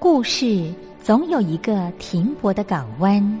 故事总有一个停泊的港湾。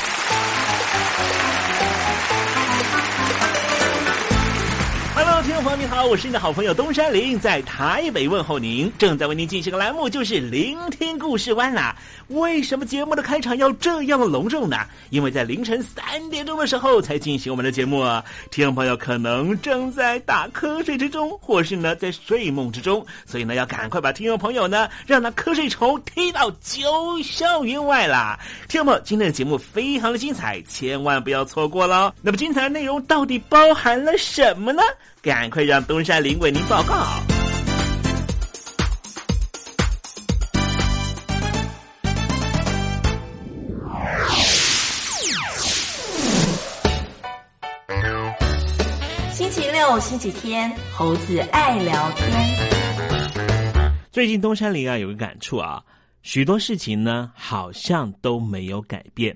众朋朋友你好，我是你的好朋友东山林，在台北问候您。正在为您进行的栏目就是聆听故事湾啦。为什么节目的开场要这样的隆重呢？因为在凌晨三点钟的时候才进行我们的节目啊。听众朋友可能正在打瞌睡之中，或是呢在睡梦之中，所以呢要赶快把听众朋友呢让那瞌睡虫踢到九霄云外啦。听众朋友，今天的节目非常的精彩，千万不要错过喽。那么精彩的内容到底包含了什么呢？赶快让东山林为您报告。星期六、星期天，猴子爱聊天。最近东山林啊有个感触啊，许多事情呢好像都没有改变。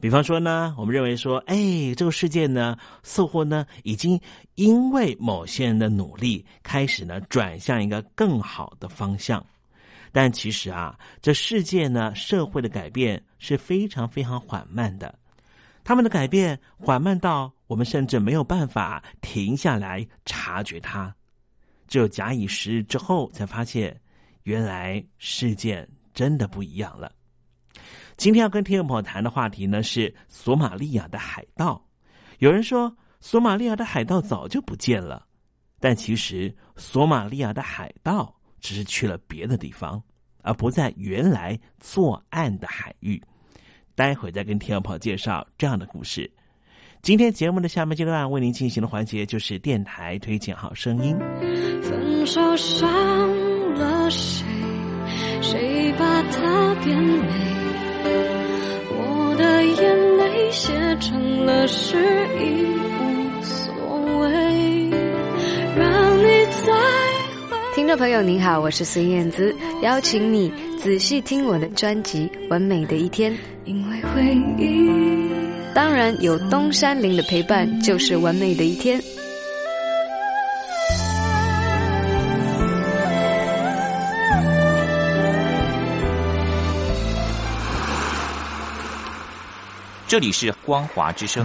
比方说呢，我们认为说，哎，这个世界呢，似乎呢，已经因为某些人的努力，开始呢，转向一个更好的方向。但其实啊，这世界呢，社会的改变是非常非常缓慢的。他们的改变缓慢到我们甚至没有办法停下来察觉它。只有假以时日之后，才发现原来事件真的不一样了。今天要跟听众朋友谈的话题呢是索马利亚的海盗。有人说索马利亚的海盗早就不见了，但其实索马利亚的海盗只是去了别的地方，而不在原来作案的海域。待会再跟听众朋友介绍这样的故事。今天节目的下面阶段为您进行的环节就是电台推荐好声音。分手伤了谁？谁把它变美？我的眼泪写成了诗，已无所谓。让你再听众朋友您好，我是孙燕姿，邀请你仔细听我的专辑《完美的一天》，因为回忆。当然有东山林的陪伴，就是完美的一天。这里是光华之声。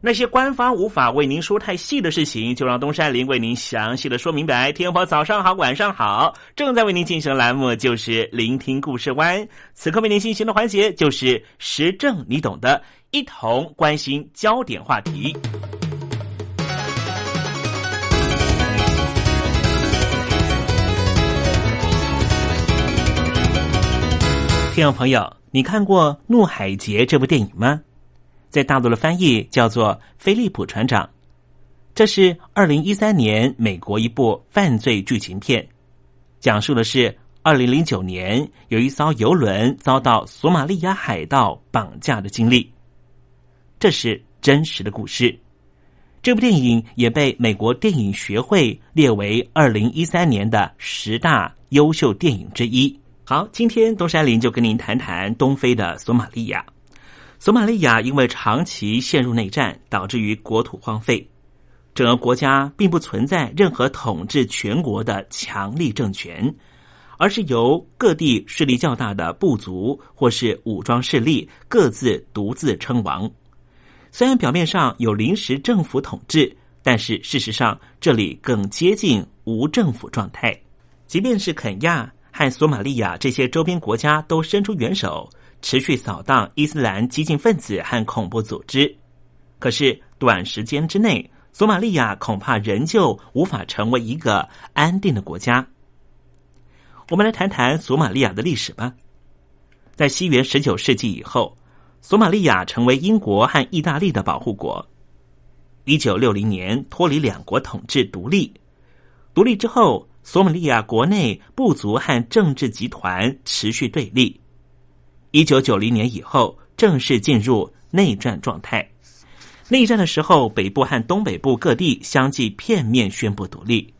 那些官方无法为您说太细的事情，就让东山林为您详细的说明白。天婆早上好，晚上好，正在为您进行的栏目就是聆听故事湾。此刻为您进行的环节就是时政，你懂的，一同关心焦点话题。听众朋友，你看过《怒海劫》这部电影吗？在大陆的翻译叫做《菲利普船长》。这是二零一三年美国一部犯罪剧情片，讲述的是二零零九年有一艘游轮遭到索马利亚海盗绑架的经历。这是真实的故事。这部电影也被美国电影学会列为二零一三年的十大优秀电影之一。好，今天东山林就跟您谈谈东非的索马利亚。索马利亚因为长期陷入内战，导致于国土荒废，整个国家并不存在任何统治全国的强力政权，而是由各地势力较大的部族或是武装势力各自独自称王。虽然表面上有临时政府统治，但是事实上这里更接近无政府状态。即便是肯亚和索马利亚这些周边国家都伸出援手，持续扫荡伊斯兰激进分子和恐怖组织，可是短时间之内，索马利亚恐怕仍旧无法成为一个安定的国家。我们来谈谈索马利亚的历史吧。在西元十九世纪以后。索马利亚成为英国和意大利的保护国。一九六零年脱离两国统治独立，独立之后，索马利亚国内部族和政治集团持续对立。一九九零年以后，正式进入内战状态。内战的时候，北部和东北部各地相继片面宣布独立。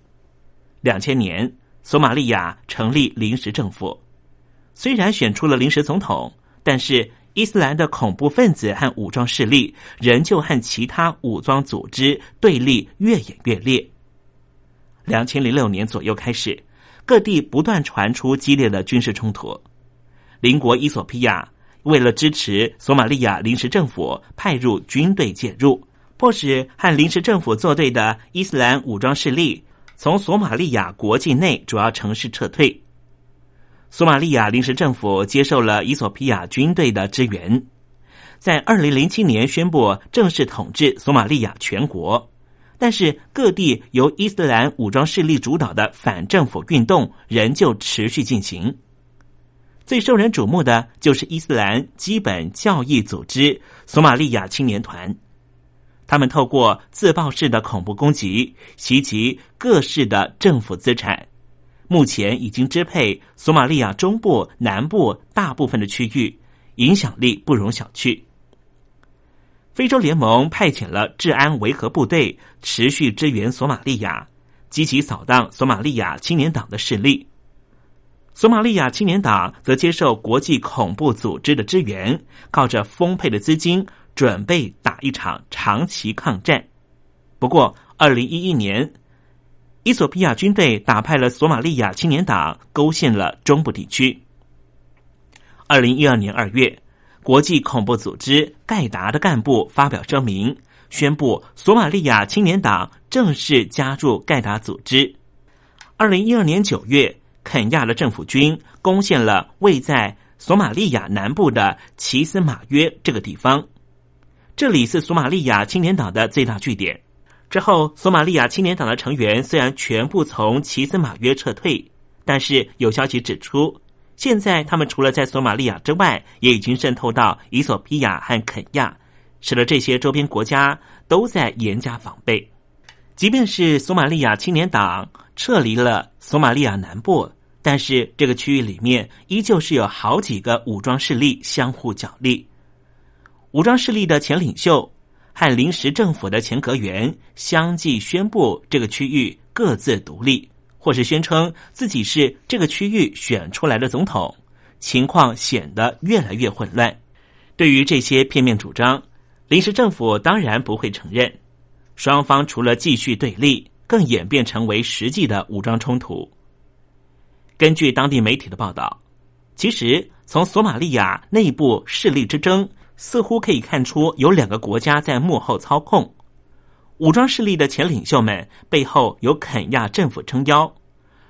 两千年，索马利亚成立临时政府，虽然选出了临时总统，但是。伊斯兰的恐怖分子和武装势力仍旧和其他武装组织对立越演越烈。两千零六年左右开始，各地不断传出激烈的军事冲突。邻国伊索比亚为了支持索马利亚临时政府，派入军队介入，迫使和临时政府作对的伊斯兰武装势力从索马利亚国境内主要城市撤退。索马利亚临时政府接受了伊索比亚军队的支援，在二零零七年宣布正式统治索马利亚全国，但是各地由伊斯兰武装势力主导的反政府运动仍旧持续进行。最受人瞩目的就是伊斯兰基本教义组织索马利亚青年团，他们透过自爆式的恐怖攻击袭击各市的政府资产。目前已经支配索马利亚中部、南部大部分的区域，影响力不容小觑。非洲联盟派遣了治安维和部队，持续支援索马利亚，积极扫荡索马利亚青年党的势力。索马利亚青年党则接受国际恐怖组织的支援，靠着丰沛的资金，准备打一场长期抗战。不过，二零一一年。伊索比亚军队打败了索马利亚青年党，勾陷了中部地区。二零一二年二月，国际恐怖组织盖达的干部发表声明，宣布索马利亚青年党正式加入盖达组织。二零一二年九月，肯亚的政府军攻陷了位在索马利亚南部的奇斯马约这个地方，这里是索马利亚青年党的最大据点。之后，索马利亚青年党的成员虽然全部从奇斯马约撤退，但是有消息指出，现在他们除了在索马利亚之外，也已经渗透到伊索比亚和肯亚，使得这些周边国家都在严加防备。即便是索马利亚青年党撤离了索马利亚南部，但是这个区域里面依旧是有好几个武装势力相互角力。武装势力的前领袖。和临时政府的前阁员相继宣布这个区域各自独立，或是宣称自己是这个区域选出来的总统，情况显得越来越混乱。对于这些片面主张，临时政府当然不会承认。双方除了继续对立，更演变成为实际的武装冲突。根据当地媒体的报道，其实从索马利亚内部势力之争。似乎可以看出，有两个国家在幕后操控武装势力的前领袖们背后有肯亚政府撑腰，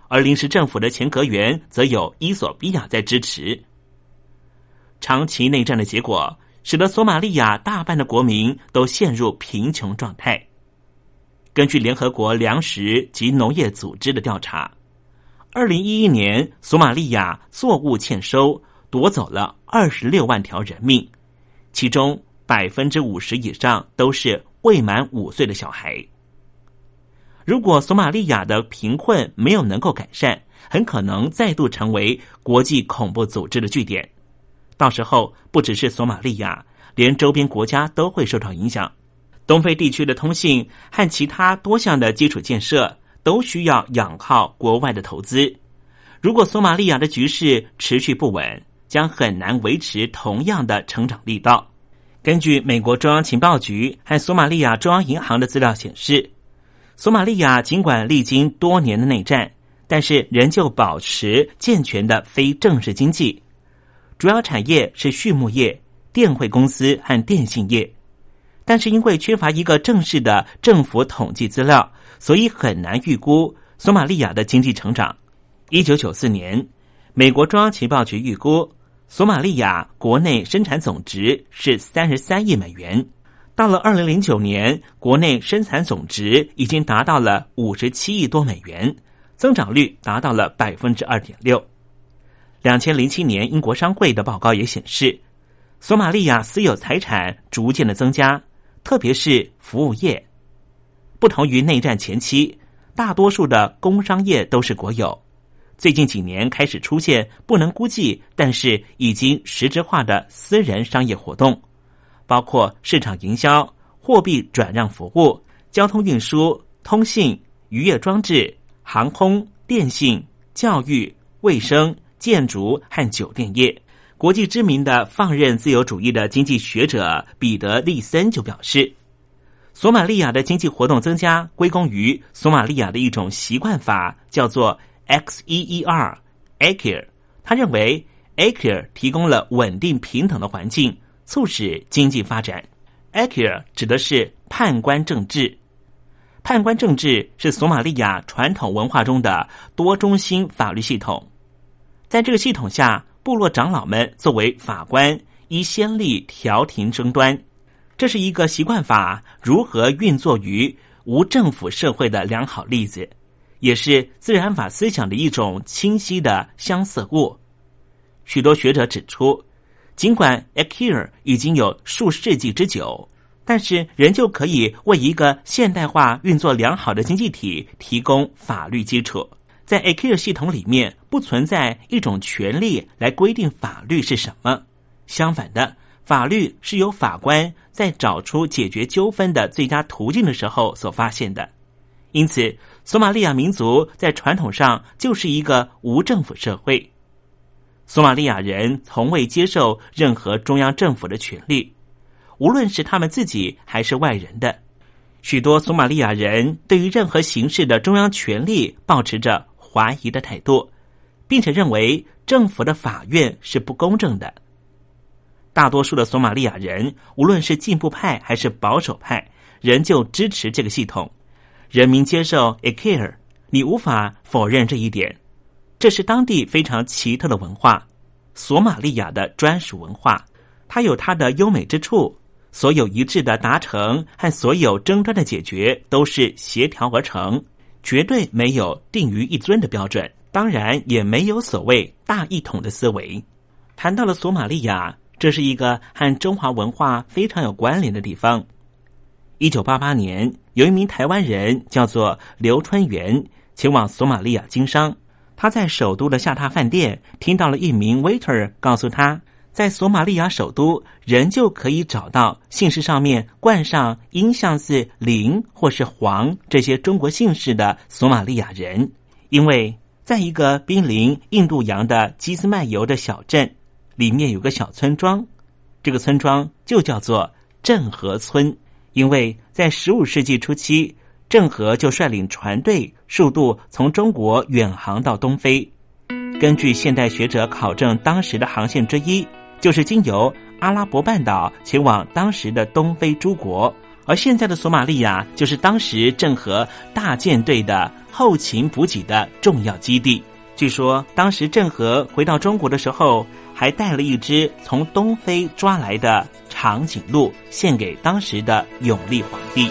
而临时政府的前阁员则有伊索比亚在支持。长期内战的结果，使得索马利亚大半的国民都陷入贫穷状态。根据联合国粮食及农业组织的调查，二零一一年索马利亚作物欠收，夺走了二十六万条人命。其中百分之五十以上都是未满五岁的小孩。如果索马利亚的贫困没有能够改善，很可能再度成为国际恐怖组织的据点。到时候，不只是索马利亚，连周边国家都会受到影响。东非地区的通信和其他多项的基础建设都需要仰靠国外的投资。如果索马利亚的局势持续不稳，将很难维持同样的成长力道。根据美国中央情报局和索马利亚中央银行的资料显示。索马利亚尽管历经多年的内战，但是仍旧保持健全的非正式经济，主要产业是畜牧业、电汇公司和电信业。但是因为缺乏一个正式的政府统计资料，所以很难预估索马利亚的经济成长。一九九四年，美国中央情报局预估索马利亚国内生产总值是三十三亿美元。到了二零零九年，国内生产总值已经达到了五十七亿多美元，增长率达到了百分之二点六。两千零七年，英国商会的报告也显示，索马利亚私有财产逐渐的增加，特别是服务业。不同于内战前期，大多数的工商业都是国有。最近几年开始出现不能估计，但是已经实质化的私人商业活动。包括市场营销、货币转让服务、交通运输、通信、渔业装置、航空、电信、教育、卫生、建筑和酒店业。国际知名的放任自由主义的经济学者彼得·利森就表示，索马利亚的经济活动增加归功于索马利亚的一种习惯法，叫做 X E E R a k i r 他认为 a k i r 提供了稳定平等的环境。促使经济发展 a k i r 指的是判官政治。判官政治是索马利亚传统文化中的多中心法律系统。在这个系统下，部落长老们作为法官，依先例调停争端。这是一个习惯法如何运作于无政府社会的良好例子，也是自然法思想的一种清晰的相似物。许多学者指出。尽管 Akir 已经有数世纪之久，但是仍旧可以为一个现代化、运作良好的经济体提供法律基础。在 AKI 系统里面，不存在一种权利来规定法律是什么。相反的，法律是由法官在找出解决纠纷的最佳途径的时候所发现的。因此，索马利亚民族在传统上就是一个无政府社会。索马利亚人从未接受任何中央政府的权利，无论是他们自己还是外人的。许多索马利亚人对于任何形式的中央权力保持着怀疑的态度，并且认为政府的法院是不公正的。大多数的索马利亚人，无论是进步派还是保守派，仍旧支持这个系统。人民接受 a k i r 你无法否认这一点。这是当地非常奇特的文化，索马利亚的专属文化。它有它的优美之处，所有一致的达成和所有争端的解决都是协调而成，绝对没有定于一尊的标准，当然也没有所谓大一统的思维。谈到了索马利亚，这是一个和中华文化非常有关联的地方。一九八八年，有一名台湾人叫做刘春元，前往索马利亚经商。他在首都的下榻饭店听到了一名 waiter 告诉他，在索马利亚首都仍旧可以找到姓氏上面冠上音像字林或是黄这些中国姓氏的索马利亚人，因为在一个濒临印度洋的基斯麦尤的小镇里面有个小村庄，这个村庄就叫做郑和村，因为在十五世纪初期。郑和就率领船队数度从中国远航到东非。根据现代学者考证，当时的航线之一就是经由阿拉伯半岛前往当时的东非诸国，而现在的索马利亚就是当时郑和大舰队的后勤补给的重要基地。据说，当时郑和回到中国的时候，还带了一只从东非抓来的长颈鹿，献给当时的永历皇帝。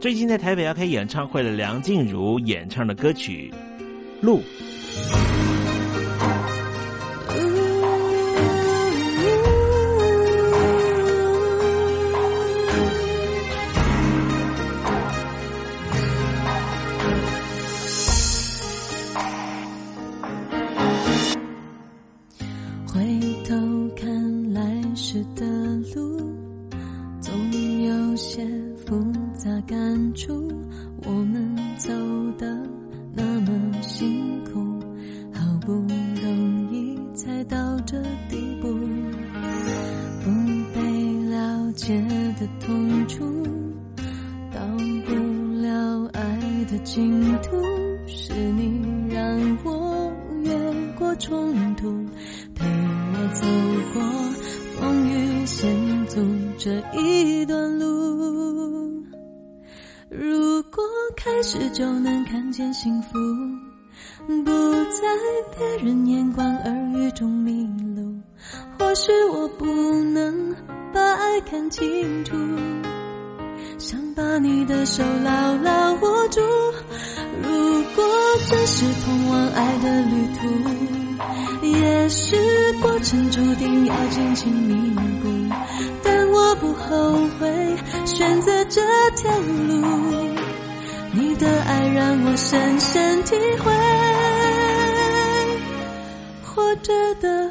最近在台北要开演唱会的梁静茹演唱的歌曲《路》。路我们走的那么幸福不在别人眼光耳语中迷路，或许我不能把爱看清楚，想把你的手牢牢握住。如果这是通往爱的旅途，也许过程注定要荆棘密布，但我不后悔选择这条路。的爱让我深深体会活着的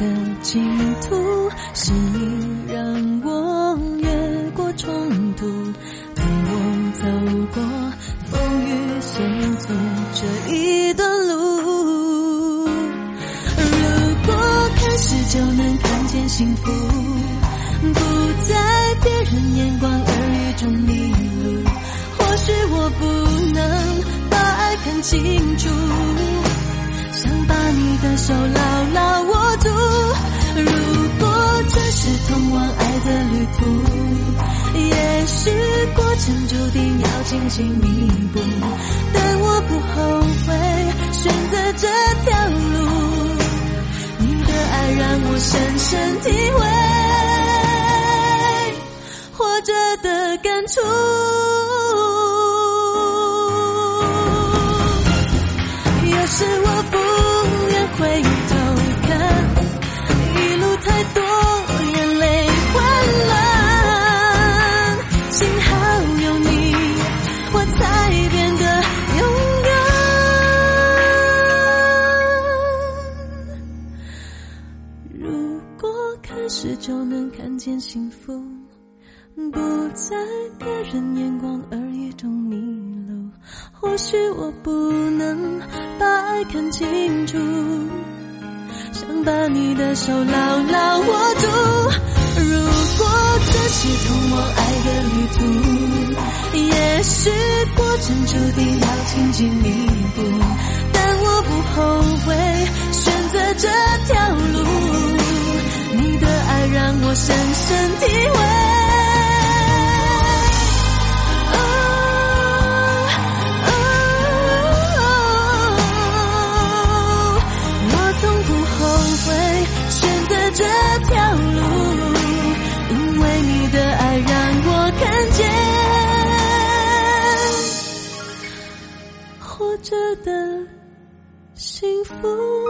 的净土是你让我越过冲突陪我走过风雨险阻这一段路。如果开始就能看见幸福不在别人眼光耳语中迷路或许我不能把爱看清楚想把你的手牢牢握住如果这是通往爱的旅途，也许过程注定要荆棘密布，但我不后悔选择这条路。你的爱让我深深体会活着的感触，也是我。我不能把爱看清楚，想把你的手牢牢握住。如果这是通往爱的旅途，也许过程注定要荆棘密布，但我不后悔选择这条路。你的爱让我深深体会。舍得幸福。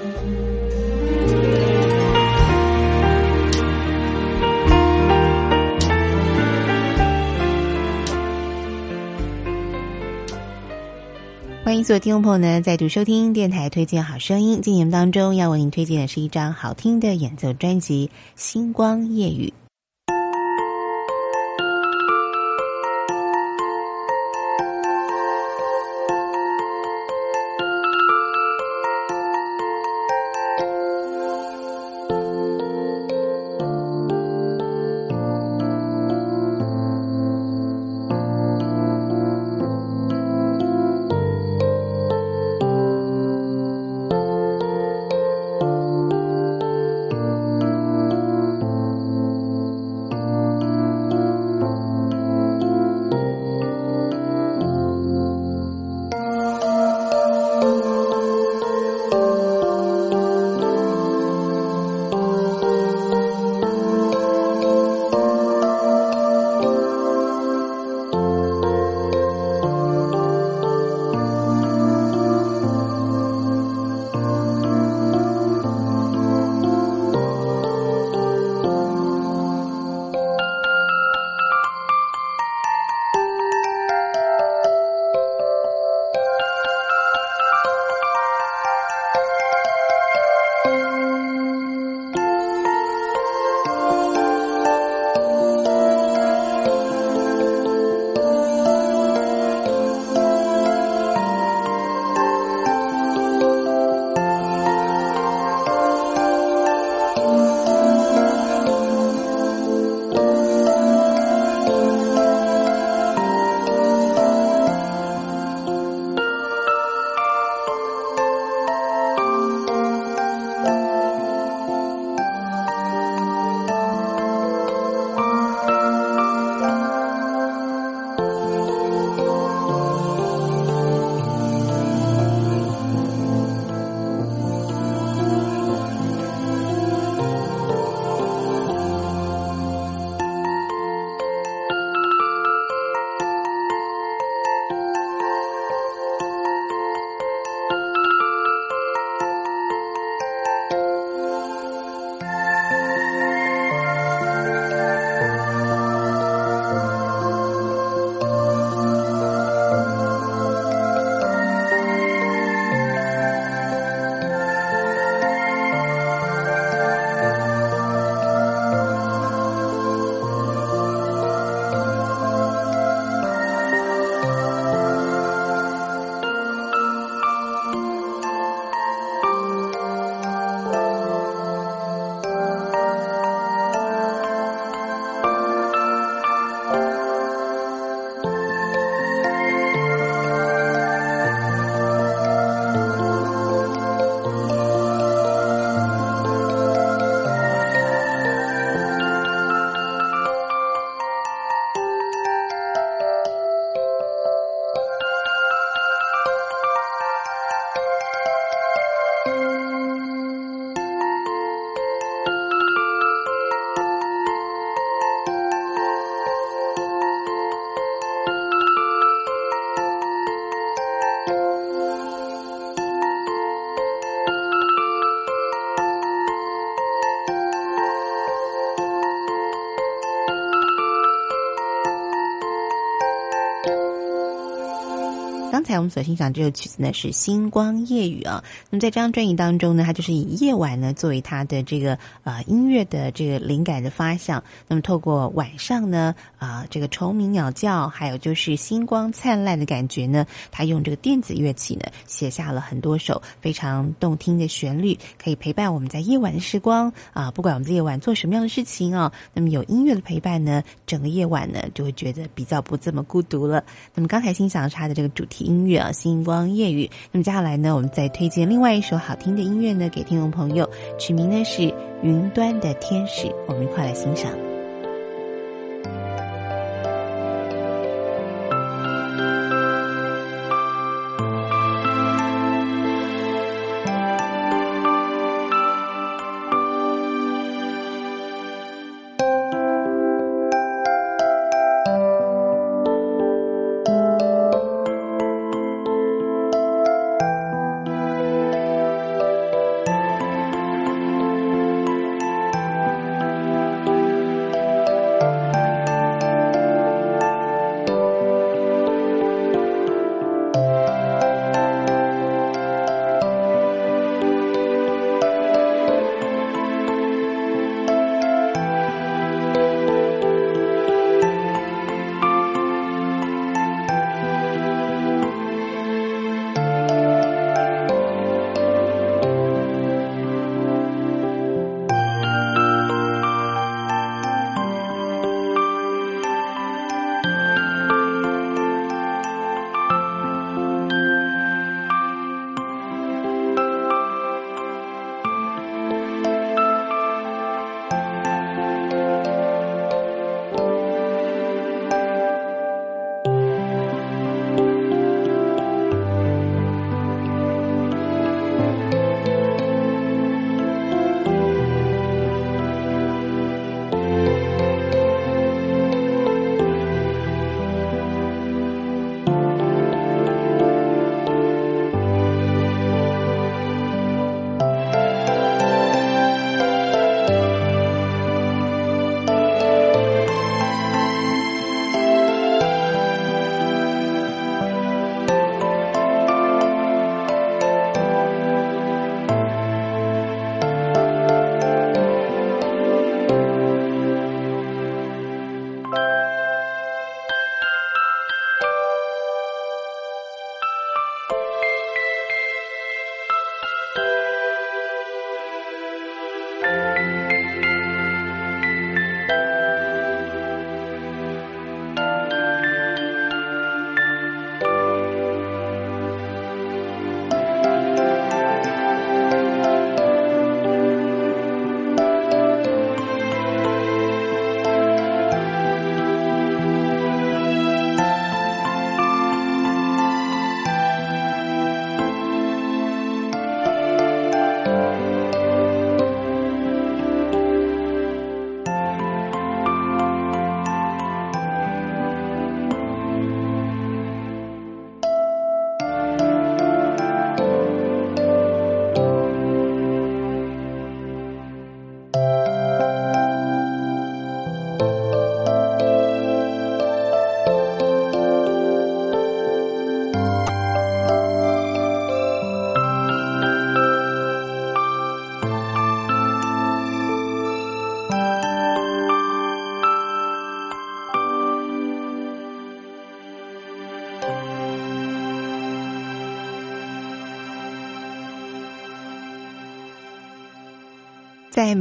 欢迎所有听众朋友呢再度收听电台推荐好声音。今年当中要为您推荐的是一张好听的演奏专辑《星光夜雨》。才我们所欣赏这首曲子呢是《星光夜雨》啊。那么在这张专辑当中呢，它就是以夜晚呢作为它的这个呃音乐的这个灵感的发想。那么透过晚上呢啊这个虫鸣鸟叫，还有就是星光灿烂的感觉呢，他用这个电子乐器呢写下了很多首非常动听的旋律，可以陪伴我们在夜晚的时光啊。不管我们在夜晚做什么样的事情啊，那么有音乐的陪伴呢，整个夜晚呢就会觉得比较不这么孤独了。那么刚才欣赏他的这个主题音乐啊，《星光夜雨》。那么接下来呢，我们再推荐另外一首好听的音乐呢，给听众朋友，取名呢是《云端的天使》，我们一块来欣赏。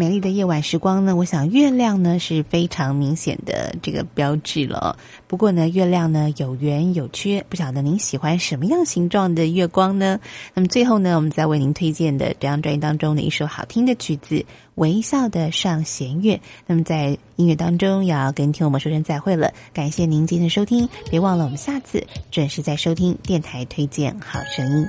美丽的夜晚时光呢，我想月亮呢是非常明显的这个标志了。不过呢，月亮呢有圆有缺，不晓得您喜欢什么样形状的月光呢？那么最后呢，我们再为您推荐的这张专辑当中的一首好听的曲子《微笑的上弦月》。那么在音乐当中要跟听友们说声再会了，感谢您今天的收听，别忘了我们下次准时在收听电台推荐好声音。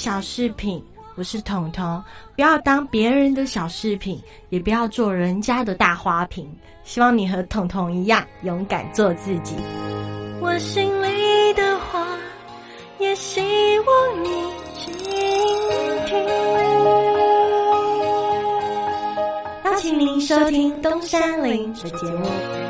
小饰品？我是彤彤，不要当别人的小饰品，也不要做人家的大花瓶。希望你和彤彤一样，勇敢做自己。我心里的话，也希望你倾听。邀请您收听东山林的节目。